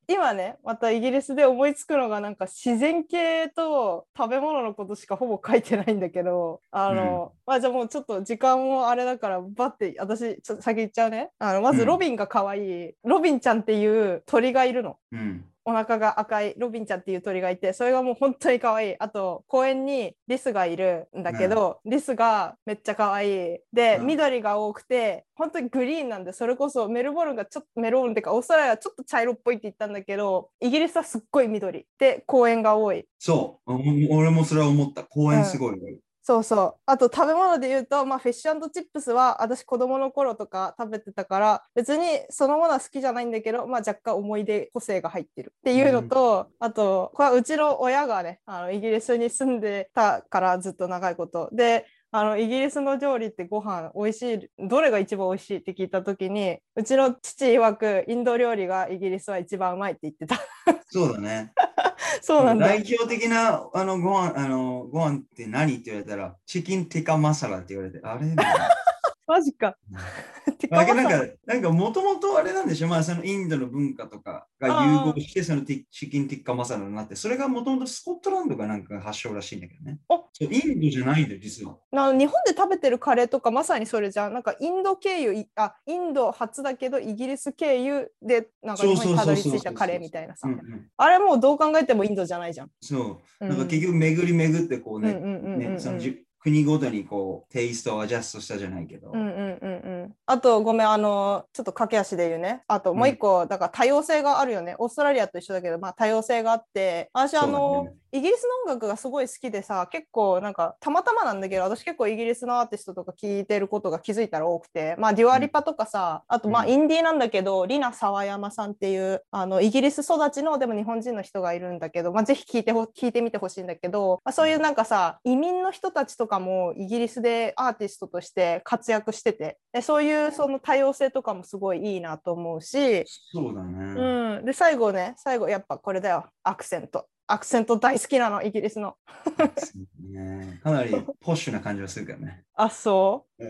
今ねまたイギリスで思いつくのがなんか自然系と食べ物のことしかほぼ書いてないんだけどあの、うん、まあじゃあもうちょっと時間もあれだからバッて私ちょっと先言っちゃうね。あのまずロビンが可愛い、うん、ロビンちゃんっていう鳥がいるの。うん。お腹が赤いロビンちゃんっていう鳥がいてそれがもう本当に可愛い。あと公園にリスがいるんだけど、うん、リスがめっちゃ可愛い。で、うん、緑が多くて本当にグリーンなんでそれこそメルボルンがちょっとメロンっていうかオーストラリアはちょっと茶色っぽいって言ったんだけどイギリスはすっごい緑。で公園が多い。そう。俺もそれは思った。公園すごい、うん。そうそう。あと食べ物で言うと、まあ、フィッシュチップスは私子供の頃とか食べてたから別にそのものは好きじゃないんだけど、まあ、若干思い出個性が入ってる。っていうのと、うん、あとこれはうちの親がねあのイギリスに住んでたからずっと長いこと。であのイギリスの料理ってご飯美味しいどれが一番美味しいって聞いた時にうちの父曰くインド料理がイギリスは一番うまいって言ってた。そうだね。そうなんだ。代表的なあのご飯あのご飯って何って言われたらチキンティカマサラって言われてあれ？マジか。なんか、なんか、もともとあれなんでしょ？まあ、そのインドの文化とかが融合して、そのチキンティッカマサラになって、それがもともとスコットランドがなんか発祥らしいんだけどね。そうインドじゃないんだよ、実は。な日本で食べてるカレーとか、まさにそれじゃん。なんか、インド経由、あ、インド初だけど、イギリス経由で、なんか日本にたどり着いたカレーみたいなさ。あれもうどう考えてもインドじゃないじゃん。そう。なんか結局、巡り巡って、こうね、ね、その国ごとにこうテイストをアジャストしたじゃないけど。うんうんうんうん。あとごめんあのちょっと駆け足で言うね。あともう一個、うん、だから多様性があるよね。オーストラリアと一緒だけどまあ多様性があって私あの、ね、イギリスの音楽がすごい好きでさ結構なんかたまたまなんだけど私結構イギリスのアーティストとか聴いてることが気づいたら多くてまあデュアリパとかさ、うん、あとまあインディーなんだけど、リナ沢山さんっていうあのイギリス育ちのでも日本人の人がいるんだけどまあぜひ聞いて聞いてみてほしいんだけど、まあ、そういうなんかさ移民の人たちとかもイギリスでアーティストとして活躍しててでそういうその多様性とかもすごいいいなと思うしそうだね、うん、で最後ね最後やっぱこれだよアクセントアクセント大好きなのイギリスの。ね、かなりポッシュな感じはするからね。あそう。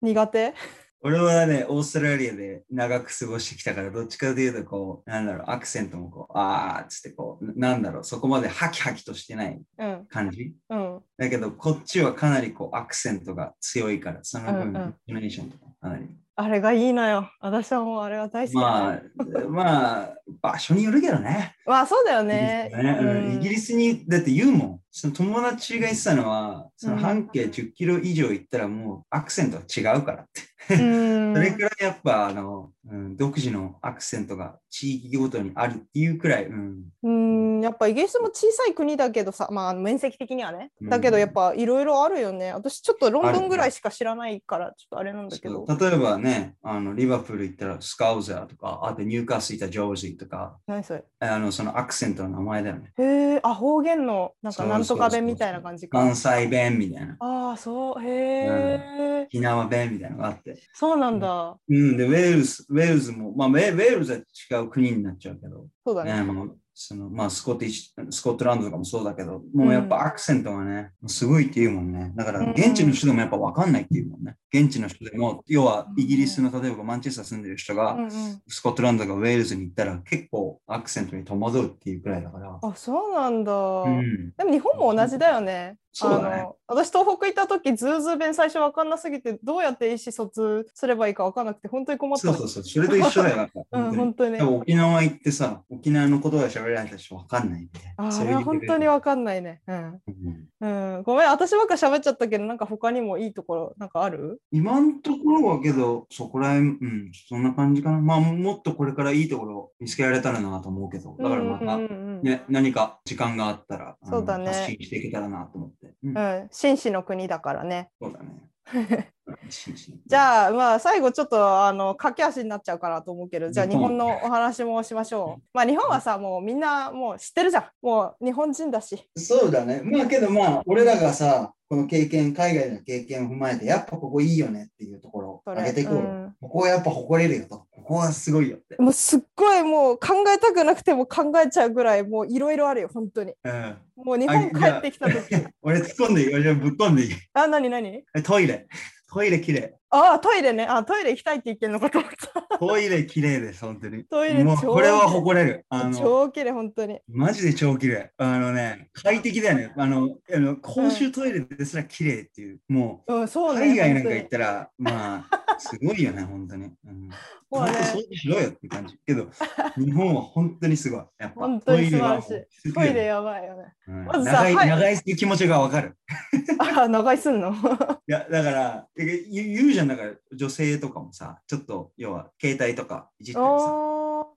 苦手？俺はね、オーストラリアで長く過ごしてきたから、どっちかというと、こう、なんだろう、アクセントもこう、あーっつってこう、なんだろう、そこまでハキハキとしてない感じ。うん。うん、だけど、こっちはかなりこう、アクセントが強いから、その分、イントネーションとかかなり。あれがいいのよ。私はもうあれは大好きまあ、まあ、場所によるけどね。まあそうだよね。ねイギリスに、だって言うもん。その友達が言ってたのは、その半径10キロ以上行ったらもうアクセントは違うからって。それくらいやっぱあの、うん、独自のアクセントが地域ごとにあるっていうくらい。うん、うんやっぱイギリスも小さい国だけどさ、まあ面積的にはね。だけどやっぱいろいろあるよね。私ちょっとロンドンぐらいしか知らないから、ちょっとあれなんだけど。例えばね、あのリバプール行ったら Scouser とか、あとニューカッスル行ったら Geordie とか。何それ？あのそのアクセントの名前だよね。へえ、あ、方言のなんかなんとか弁みたいな感じか。関西弁みたいな。ああ、そう、へえ、沖縄弁みたいなのがあって。そうなんだ。うん、で、ウェールズ、ウェールズも、まあ、ウェールズは違う国になっちゃうけど。そうだね。ねまあそのまあ、スコティスコットランドとかもそうだけど、もうやっぱアクセントがね、すごいっていうもんね。だから現地の人でもやっぱ分かんないっていうもんね。現地の人でも、要はイギリスの例えばマンチェスター住んでる人が、スコットランドとかウェールズに行ったら結構アクセントに戸惑うっていうくらいだから。あ、そうなんだ。うん、でも日本も同じだよね。そうだね。私東北行った時ズーズー弁最初分かんなすぎてどうやって意思疎通すればいいか分かんなくて本当に困ったそうそうそう。それと一緒だようん 本当に。沖縄行ってさ沖縄の言葉喋られた人分かんないみたいなあれは本当に分かんないね。うん、うん、うん、ごめん私ばっか喋っちゃったけどなんか他にもいいところなんかある？今んところはけどそこらへんうんそんな感じかな。まあもっとこれからいいところ見つけられたらなと思うけど。だからまた、ね、何か時間があったらそうだね。発信していけたらなと思って、うん、うん、紳士の国だからね。そうだね。じゃあ、まあ、最後ちょっとあの駆け足になっちゃうかなと思うけど、じゃあ日本のお話もしましょう。まあ日本はさ、もうみんなもう知ってるじゃん。もう日本人だし。そうだね。まあけどまあ、俺らがさ、この経験、海外の経験を踏まえて、やっぱここいいよねっていうところを上げていこう、うん、ここはやっぱ誇れるよと。ここはすごいよって。もうすっごいもう考えたくなくても考えちゃうぐらい、もういろいろあるよ、本当に。うん、もう日本帰ってきた時。俺突っ込んでいい？俺ぶっ込んでいい？あ、なになにトイレ。トイレきれい。ああ、トイレね。あトイレ行きたいって言ってんのかと思った。トイレ綺麗です、本当に。トイレ超これは誇れる。あの超綺麗、本当に。マジで超綺麗。あのね、快適だよね。あの、あの公衆トイレですら綺麗っていう。もう、うん、そうね、海外なんか行ったら、まあ、すごいよね、本当に。うん もうね、掃除しろよって感じ。けど、日本は本当にすごい。やっぱ本当に素晴らしい。トイレやばいよね。うん、まず長い、はい、長気持ちがわかる。あ、長いすんの？いや、だから、言うじゃん、だから女性とかもさ、ちょっと、要は、携帯とかいじったりさ。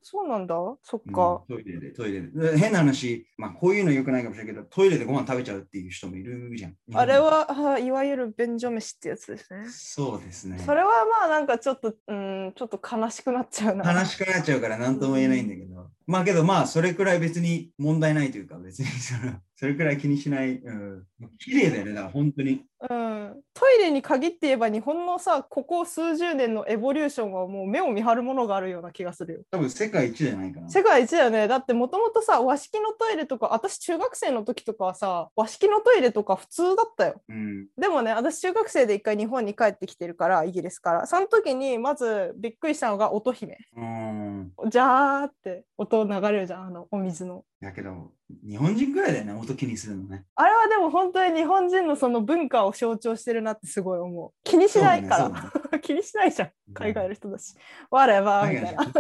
そうなんだそっか、うん、トイレで、トイレで。変な話、まあ、こういうのよくないかもしれないけど、トイレでご飯食べちゃうっていう人もいるじゃん。あれは、いわゆる便所飯ってやつですね。そうですね。それはまあ、なんかちょっと、うん、ちょっと悲しくなっちゃうな。悲しくなっちゃうから、なんとも言えないんだけど。うん、まあ、けど、まあ、それくらい別に問題ないというか、別にその、それくらい気にしない。うん。綺麗だよね、だから本当に。うん、トイレに限って言えば日本のさここ数十年のエボリューションはもう目を見張るものがあるような気がするよ。多分世界一じゃないかな。世界一だよね。だってもともとさ和式のトイレとか私中学生の時とかはさ和式のトイレとか普通だったよ、うん、でもね私中学生で一回日本に帰ってきてるからイギリスから。その時にまずびっくりしたのが音姫。うん。じゃーって音流れるじゃんあのお水のやけど日本人ぐらいだよね、音気にするのね。あれはでも本当に日本人のその文化を象徴してるなってすごい思う。気にしないから。ねね、気にしないじゃん、海外の人だし。我はみたいな。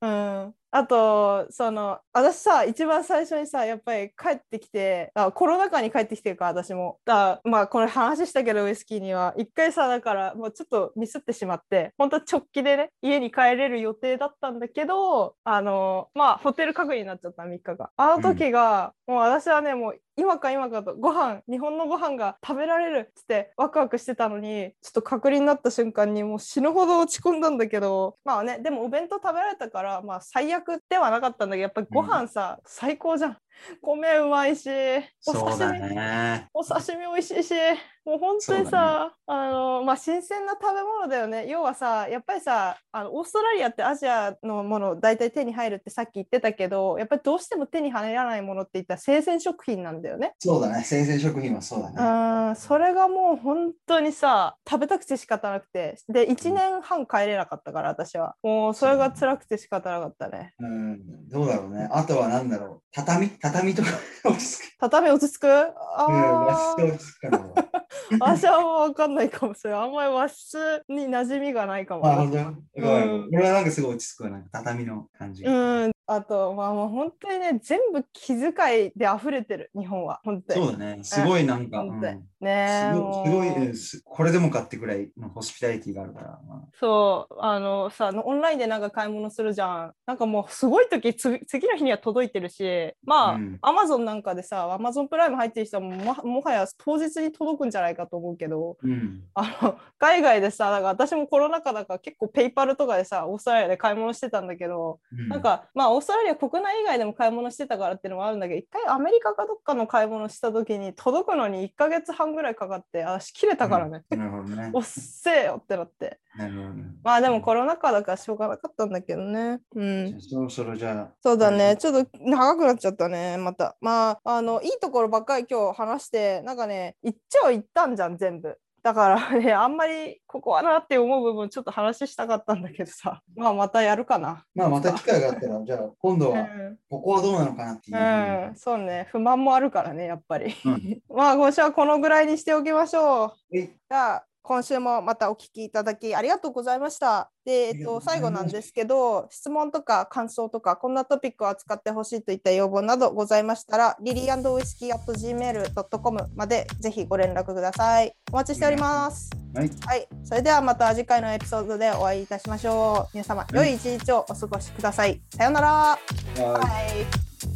うん、あとその私さ一番最初にさやっぱり帰ってきてあコロナ禍に帰ってきてるから私も。だまあこれ話したけどウイスキーには一回さだからもうちょっとミスってしまって本当は直帰でね家に帰れる予定だったんだけどあのまあホテル確認になっちゃった3日があの時が、うん、もう私はねもう今か今かとご飯日本のご飯が食べられるっつってワクワクしてたのにちょっと隔離になった瞬間にもう死ぬほど落ち込んだんだけどまあねでもお弁当食べられたからまあ最悪ではなかったんだけどやっぱりご飯さ、うん、最高じゃん米うまいしお刺身、ね、お刺身美味しいしもう本当にさ、ね、あのまあ、新鮮な食べ物だよね。要はさやっぱりさあのオーストラリアってアジアのもの大体手に入るってさっき言ってたけどやっぱりどうしても手に入らないものって言ったら生鮮食品なんだよね。そうだね。生鮮食品はそうだね。あそれがもう本当にさ食べたくて仕方なくて。で1年半帰れなかったから私は。もうそれが辛くて仕方なかったね。うん。どうだろうね。あとは何だろう。畳畳？とか落ち着く。畳落ち着く？ああ、うん、落ち着くかな。私はもう分かんないかもしれない。あんまり和室に馴染みがないかも。あ、本当、うん、俺はなんかすごい落ち着くなんか畳の感じ。うん、あと、まあ、もう本当にね、全部気遣いで溢れてる、日本は。本当に。そうだね。すごいなんか。うん、ねすごいすごい、これでもかってぐらいのホスピタリティがあるから。まあ、そう、あのさ、オンラインでなんか買い物するじゃん。なんかもう、すごい時つ、次の日には届いてるし、まあ、アマゾンなんかでさ、アマゾンプライム入ってる人はももはや当日に届くんじゃないかと思うけど、うん、あの海外でさ、だから私もコロナ禍だから結構ペイパルとかでさ、オーストラリアで買い物してたんだけど、うん、なんか、まあ、オーストラリア国内以外でも買い物してたからっていうのもあるんだけど一回アメリカかどっかの買い物した時に届くのに1か月半ぐらいかかって足切れたからね、うん、なるほどね。おっせえよってなって。なるほど、ね、まあでもコロナ禍だからしょうがなかったんだけどね。うん。そろそろじゃあそうだね。ちょっと長くなっちゃったねまた。まああのいいところばっかり今日話してなんかね言っちゃう言ったんじゃん全部だからね、あんまりここはなって思う部分ちょっと話したかったんだけどさ、まあまたやるかな。まあまた機会があったら、じゃあ今度はここはどうなのかなっていう、うん。そうね、不満もあるからね、やっぱり。うん、まあ今週はこのぐらいにしておきましょう。じゃあ今週もまたお聞きいただきありがとうございました。で、えっと、最後なんですけど、質問とか感想とか、こんなトピックを扱ってほしいといった要望などございましたら、リリーウイスキー at gmail.com までぜひご連絡ください。お待ちしております。はい、はい。それではまた次回のエピソードでお会いいたしましょう。皆様、良い一日をお過ごしください。さようなら。はい。